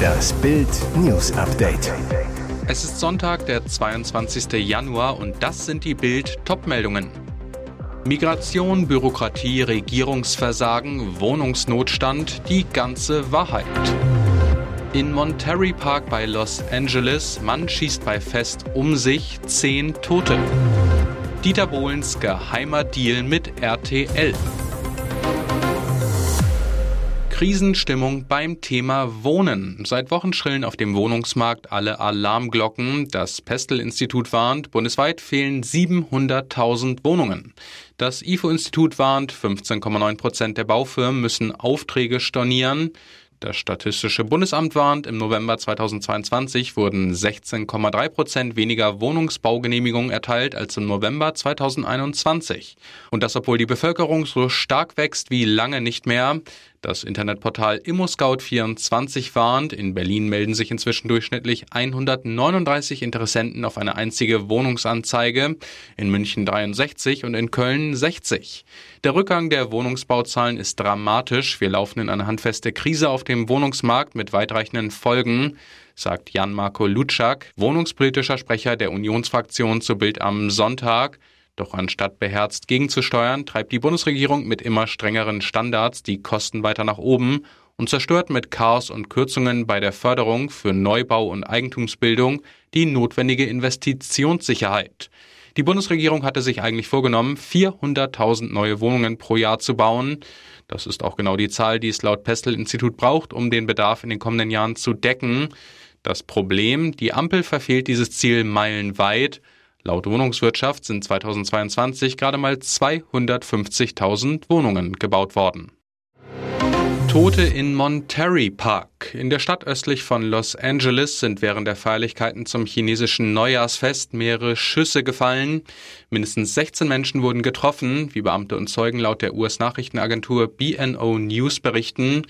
Das Bild News Update. Es ist Sonntag, der 22. Januar und das sind die Bild Topmeldungen. Migration, Bürokratie, Regierungsversagen, Wohnungsnotstand, die ganze Wahrheit. In Monterey Park bei Los Angeles, Mann schießt bei Fest um sich, zehn Tote. Dieter Bohlens geheimer Deal mit RTL. Krisenstimmung beim Thema Wohnen. Seit Wochen schrillen auf dem Wohnungsmarkt alle Alarmglocken. Das Pestel-Institut warnt, bundesweit fehlen 700.000 Wohnungen. Das IFO-Institut warnt, 15,9 Prozent der Baufirmen müssen Aufträge stornieren. Das Statistische Bundesamt warnt, im November 2022 wurden 16,3 Prozent weniger Wohnungsbaugenehmigungen erteilt als im November 2021. Und das, obwohl die Bevölkerung so stark wächst wie lange nicht mehr. Das Internetportal ImmoScout24 warnt, in Berlin melden sich inzwischen durchschnittlich 139 Interessenten auf eine einzige Wohnungsanzeige, in München 63 und in Köln 60. Der Rückgang der Wohnungsbauzahlen ist dramatisch. Wir laufen in eine handfeste Krise auf dem Wohnungsmarkt mit weitreichenden Folgen sagt Jan-Marco Lutschak, wohnungspolitischer Sprecher der Unionsfraktion zu Bild am Sonntag. Doch anstatt beherzt gegenzusteuern, treibt die Bundesregierung mit immer strengeren Standards die Kosten weiter nach oben und zerstört mit Chaos und Kürzungen bei der Förderung für Neubau und Eigentumsbildung die notwendige Investitionssicherheit. Die Bundesregierung hatte sich eigentlich vorgenommen, 400.000 neue Wohnungen pro Jahr zu bauen. Das ist auch genau die Zahl, die es laut Pestel-Institut braucht, um den Bedarf in den kommenden Jahren zu decken. Das Problem, die Ampel verfehlt dieses Ziel meilenweit. Laut Wohnungswirtschaft sind 2022 gerade mal 250.000 Wohnungen gebaut worden. Tote in Monterey Park. In der Stadt östlich von Los Angeles sind während der Feierlichkeiten zum chinesischen Neujahrsfest mehrere Schüsse gefallen. Mindestens 16 Menschen wurden getroffen, wie Beamte und Zeugen laut der US-Nachrichtenagentur BNO News berichten.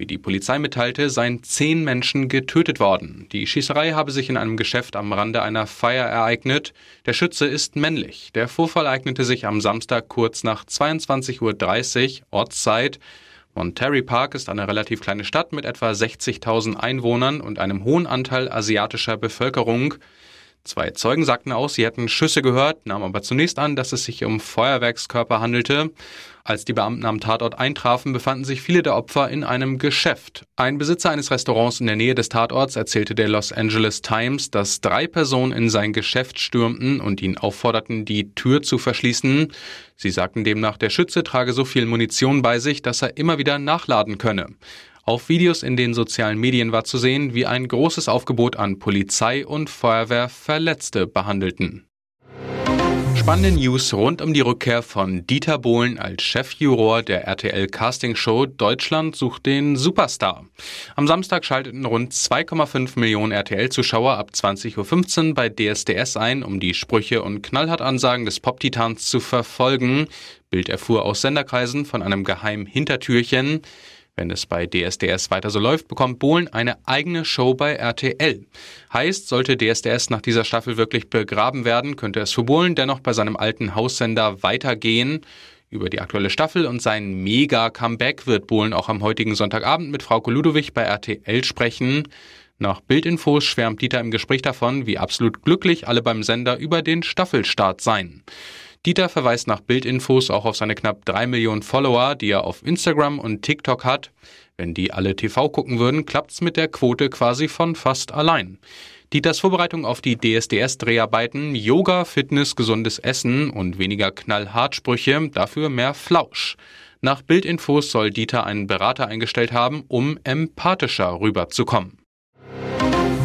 Wie die Polizei mitteilte, seien zehn Menschen getötet worden. Die Schießerei habe sich in einem Geschäft am Rande einer Feier ereignet. Der Schütze ist männlich. Der Vorfall eignete sich am Samstag kurz nach 22.30 Uhr Ortszeit. Monterey Park ist eine relativ kleine Stadt mit etwa 60.000 Einwohnern und einem hohen Anteil asiatischer Bevölkerung. Zwei Zeugen sagten aus, sie hätten Schüsse gehört, nahmen aber zunächst an, dass es sich um Feuerwerkskörper handelte. Als die Beamten am Tatort eintrafen, befanden sich viele der Opfer in einem Geschäft. Ein Besitzer eines Restaurants in der Nähe des Tatorts erzählte der Los Angeles Times, dass drei Personen in sein Geschäft stürmten und ihn aufforderten, die Tür zu verschließen. Sie sagten demnach, der Schütze trage so viel Munition bei sich, dass er immer wieder nachladen könne. Auf Videos in den sozialen Medien war zu sehen, wie ein großes Aufgebot an Polizei und Feuerwehr Verletzte behandelten. Spannende News rund um die Rückkehr von Dieter Bohlen als Chefjuror der RTL Casting Show Deutschland sucht den Superstar. Am Samstag schalteten rund 2,5 Millionen RTL-Zuschauer ab 20.15 Uhr bei DSDS ein, um die Sprüche und Knallhart-Ansagen des Pop-Titans zu verfolgen. Bild erfuhr aus Senderkreisen von einem geheimen Hintertürchen. Wenn es bei DSDS weiter so läuft, bekommt Bohlen eine eigene Show bei RTL. Heißt, sollte DSDS nach dieser Staffel wirklich begraben werden, könnte es für Bohlen dennoch bei seinem alten Haussender weitergehen. Über die aktuelle Staffel und sein Mega-Comeback wird Bohlen auch am heutigen Sonntagabend mit Frau Ludowig bei RTL sprechen. Nach Bildinfos schwärmt Dieter im Gespräch davon, wie absolut glücklich alle beim Sender über den Staffelstart seien. Dieter verweist nach Bildinfos auch auf seine knapp drei Millionen Follower, die er auf Instagram und TikTok hat. Wenn die alle TV gucken würden, klappt's mit der Quote quasi von fast allein. Dieters Vorbereitung auf die DSDS-Dreharbeiten, Yoga, Fitness, gesundes Essen und weniger Knallhartsprüche, dafür mehr Flausch. Nach Bildinfos soll Dieter einen Berater eingestellt haben, um empathischer rüberzukommen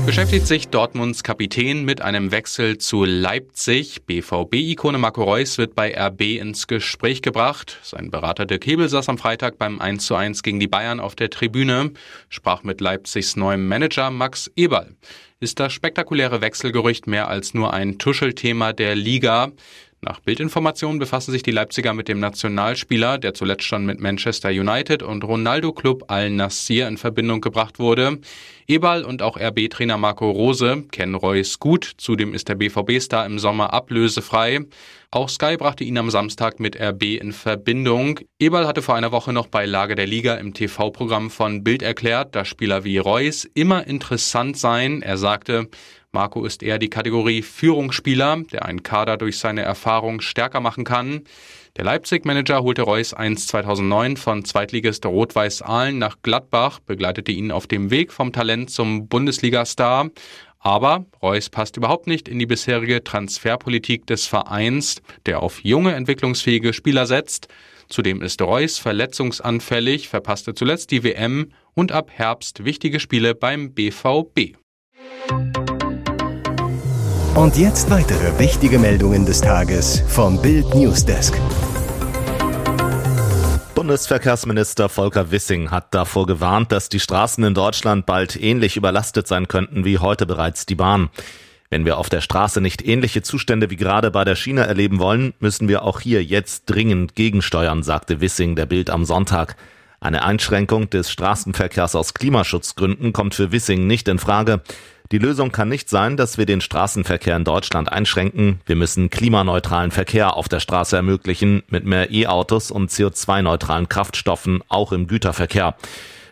beschäftigt sich Dortmunds Kapitän mit einem Wechsel zu Leipzig. BVB-Ikone Marco Reus wird bei RB ins Gespräch gebracht. Sein Berater Dirk Hebel saß am Freitag beim 1:1 gegen die Bayern auf der Tribüne, sprach mit Leipzigs neuem Manager Max Eberl. Ist das spektakuläre Wechselgerücht mehr als nur ein Tuschelthema der Liga? Nach Bildinformationen befassen sich die Leipziger mit dem Nationalspieler, der zuletzt schon mit Manchester United und Ronaldo Club Al-Nassir in Verbindung gebracht wurde. Ebal und auch RB-Trainer Marco Rose kennen Reus gut, zudem ist der BVB-Star im Sommer ablösefrei. Auch Sky brachte ihn am Samstag mit RB in Verbindung. Ebal hatte vor einer Woche noch bei Lage der Liga im TV-Programm von Bild erklärt, dass Spieler wie Reus immer interessant seien. Er sagte, Marco ist eher die Kategorie Führungsspieler, der einen Kader durch seine Erfahrung stärker machen kann. Der Leipzig-Manager holte Reus 1 2009 von Zweitligist Rot-Weiß Aalen nach Gladbach, begleitete ihn auf dem Weg vom Talent zum Bundesliga-Star. Aber Reus passt überhaupt nicht in die bisherige Transferpolitik des Vereins, der auf junge, entwicklungsfähige Spieler setzt. Zudem ist Reus verletzungsanfällig, verpasste zuletzt die WM und ab Herbst wichtige Spiele beim BVB. Und jetzt weitere wichtige Meldungen des Tages vom Bild Newsdesk. Bundesverkehrsminister Volker Wissing hat davor gewarnt, dass die Straßen in Deutschland bald ähnlich überlastet sein könnten wie heute bereits die Bahn. Wenn wir auf der Straße nicht ähnliche Zustände wie gerade bei der Schiene erleben wollen, müssen wir auch hier jetzt dringend gegensteuern, sagte Wissing der Bild am Sonntag. Eine Einschränkung des Straßenverkehrs aus Klimaschutzgründen kommt für Wissing nicht in Frage. Die Lösung kann nicht sein, dass wir den Straßenverkehr in Deutschland einschränken. Wir müssen klimaneutralen Verkehr auf der Straße ermöglichen, mit mehr E-Autos und CO2-neutralen Kraftstoffen, auch im Güterverkehr.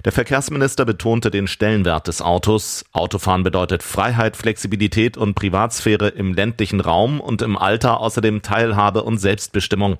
Der Verkehrsminister betonte den Stellenwert des Autos. Autofahren bedeutet Freiheit, Flexibilität und Privatsphäre im ländlichen Raum und im Alter außerdem Teilhabe und Selbstbestimmung.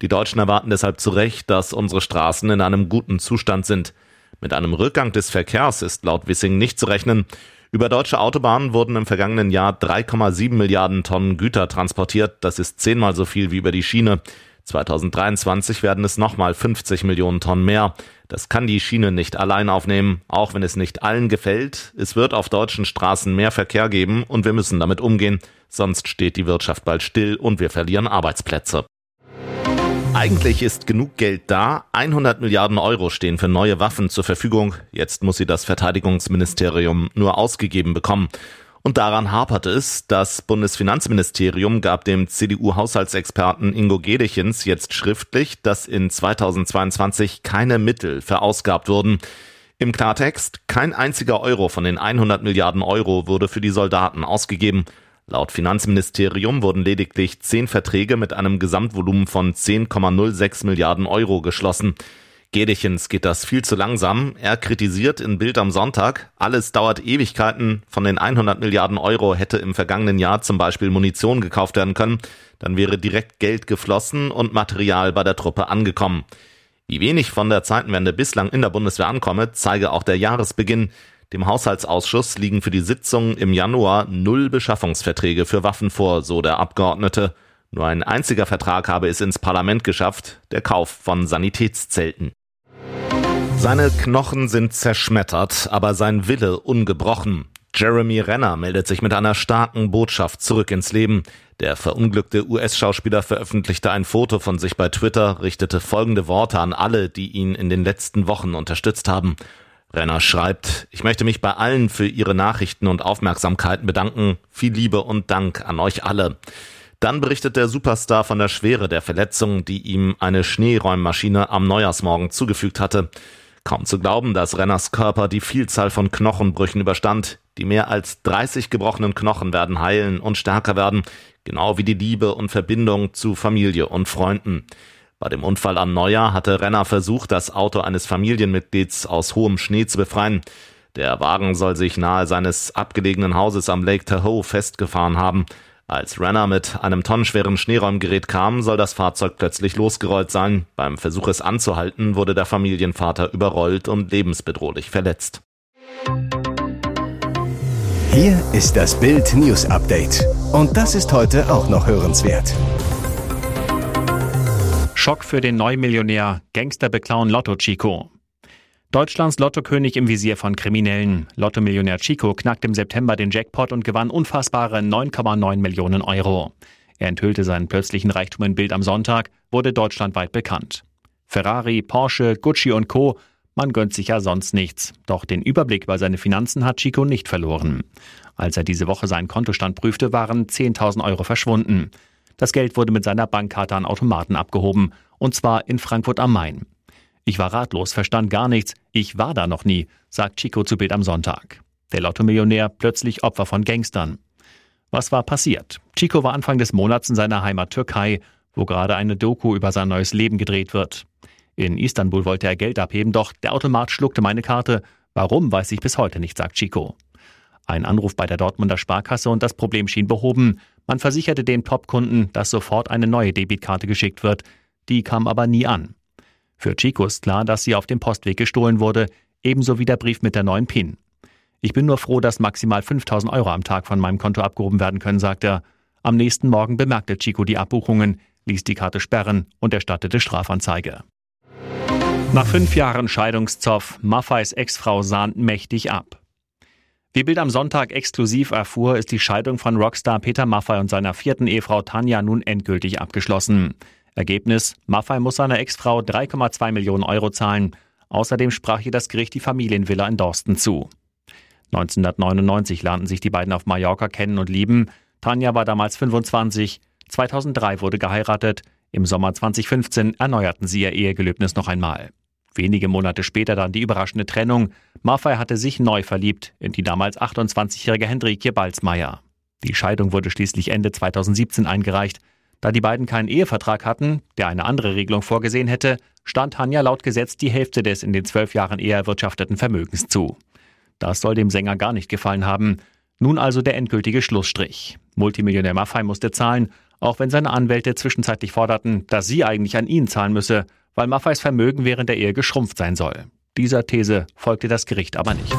Die Deutschen erwarten deshalb zu Recht, dass unsere Straßen in einem guten Zustand sind. Mit einem Rückgang des Verkehrs ist laut Wissing nicht zu rechnen. Über deutsche Autobahnen wurden im vergangenen Jahr 3,7 Milliarden Tonnen Güter transportiert. Das ist zehnmal so viel wie über die Schiene. 2023 werden es nochmal 50 Millionen Tonnen mehr. Das kann die Schiene nicht allein aufnehmen, auch wenn es nicht allen gefällt. Es wird auf deutschen Straßen mehr Verkehr geben und wir müssen damit umgehen, sonst steht die Wirtschaft bald still und wir verlieren Arbeitsplätze. Eigentlich ist genug Geld da. 100 Milliarden Euro stehen für neue Waffen zur Verfügung. Jetzt muss sie das Verteidigungsministerium nur ausgegeben bekommen. Und daran hapert es. Das Bundesfinanzministerium gab dem CDU-Haushaltsexperten Ingo Gedechens jetzt schriftlich, dass in 2022 keine Mittel verausgabt wurden. Im Klartext, kein einziger Euro von den 100 Milliarden Euro wurde für die Soldaten ausgegeben. Laut Finanzministerium wurden lediglich zehn Verträge mit einem Gesamtvolumen von 10,06 Milliarden Euro geschlossen. Gedechens geht das viel zu langsam. Er kritisiert in Bild am Sonntag, alles dauert Ewigkeiten. Von den 100 Milliarden Euro hätte im vergangenen Jahr zum Beispiel Munition gekauft werden können. Dann wäre direkt Geld geflossen und Material bei der Truppe angekommen. Wie wenig von der Zeitenwende bislang in der Bundeswehr ankomme, zeige auch der Jahresbeginn. Dem Haushaltsausschuss liegen für die Sitzung im Januar null Beschaffungsverträge für Waffen vor, so der Abgeordnete. Nur ein einziger Vertrag habe es ins Parlament geschafft, der Kauf von Sanitätszelten. Seine Knochen sind zerschmettert, aber sein Wille ungebrochen. Jeremy Renner meldet sich mit einer starken Botschaft zurück ins Leben. Der verunglückte US-Schauspieler veröffentlichte ein Foto von sich bei Twitter, richtete folgende Worte an alle, die ihn in den letzten Wochen unterstützt haben. Renner schreibt, ich möchte mich bei allen für Ihre Nachrichten und Aufmerksamkeiten bedanken. Viel Liebe und Dank an euch alle. Dann berichtet der Superstar von der Schwere der Verletzung, die ihm eine Schneeräummaschine am Neujahrsmorgen zugefügt hatte. Kaum zu glauben, dass Renners Körper die Vielzahl von Knochenbrüchen überstand. Die mehr als 30 gebrochenen Knochen werden heilen und stärker werden, genau wie die Liebe und Verbindung zu Familie und Freunden. Bei dem Unfall an Neujahr hatte Renner versucht, das Auto eines Familienmitglieds aus hohem Schnee zu befreien. Der Wagen soll sich nahe seines abgelegenen Hauses am Lake Tahoe festgefahren haben. Als Renner mit einem tonnenschweren Schneeräumgerät kam, soll das Fahrzeug plötzlich losgerollt sein. Beim Versuch es anzuhalten, wurde der Familienvater überrollt und lebensbedrohlich verletzt. Hier ist das Bild News Update. Und das ist heute auch noch hörenswert. Schock für den Neumillionär. Gangster beklauen Lotto Chico. Deutschlands Lottokönig im Visier von Kriminellen. Lotto-Millionär Chico knackte im September den Jackpot und gewann unfassbare 9,9 Millionen Euro. Er enthüllte seinen plötzlichen Reichtum in Bild am Sonntag, wurde deutschlandweit bekannt. Ferrari, Porsche, Gucci und Co. Man gönnt sich ja sonst nichts. Doch den Überblick über seine Finanzen hat Chico nicht verloren. Als er diese Woche seinen Kontostand prüfte, waren 10.000 Euro verschwunden. Das Geld wurde mit seiner Bankkarte an Automaten abgehoben, und zwar in Frankfurt am Main. Ich war ratlos, verstand gar nichts, ich war da noch nie, sagt Chico zu Bild am Sonntag. Der Lotto-Millionär plötzlich Opfer von Gangstern. Was war passiert? Chico war Anfang des Monats in seiner Heimat Türkei, wo gerade eine Doku über sein neues Leben gedreht wird. In Istanbul wollte er Geld abheben, doch der Automat schluckte meine Karte. Warum, weiß ich bis heute nicht, sagt Chico. Ein Anruf bei der Dortmunder Sparkasse und das Problem schien behoben. Man versicherte dem Top-Kunden, dass sofort eine neue Debitkarte geschickt wird. Die kam aber nie an. Für Chico ist klar, dass sie auf dem Postweg gestohlen wurde, ebenso wie der Brief mit der neuen PIN. Ich bin nur froh, dass maximal 5000 Euro am Tag von meinem Konto abgehoben werden können, sagt er. Am nächsten Morgen bemerkte Chico die Abbuchungen, ließ die Karte sperren und erstattete Strafanzeige. Nach fünf Jahren Scheidungszoff, Maffeis Ex-Frau sahnt mächtig ab. Wie Bild am Sonntag exklusiv erfuhr, ist die Scheidung von Rockstar Peter Maffei und seiner vierten Ehefrau Tanja nun endgültig abgeschlossen. Ergebnis: Maffei muss seiner Ex-Frau 3,2 Millionen Euro zahlen. Außerdem sprach ihr das Gericht die Familienvilla in Dorsten zu. 1999 lernten sich die beiden auf Mallorca kennen und lieben. Tanja war damals 25. 2003 wurde geheiratet. Im Sommer 2015 erneuerten sie ihr Ehegelöbnis noch einmal. Wenige Monate später dann die überraschende Trennung. Maffei hatte sich neu verliebt in die damals 28-jährige Hendrikje Balzmeier. Die Scheidung wurde schließlich Ende 2017 eingereicht. Da die beiden keinen Ehevertrag hatten, der eine andere Regelung vorgesehen hätte, stand Hanja laut Gesetz die Hälfte des in den zwölf Jahren eher erwirtschafteten Vermögens zu. Das soll dem Sänger gar nicht gefallen haben. Nun also der endgültige Schlussstrich. Multimillionär Maffei musste zahlen, auch wenn seine Anwälte zwischenzeitlich forderten, dass sie eigentlich an ihn zahlen müsse, weil Maffeis Vermögen während der Ehe geschrumpft sein soll. Dieser These folgte das Gericht aber nicht.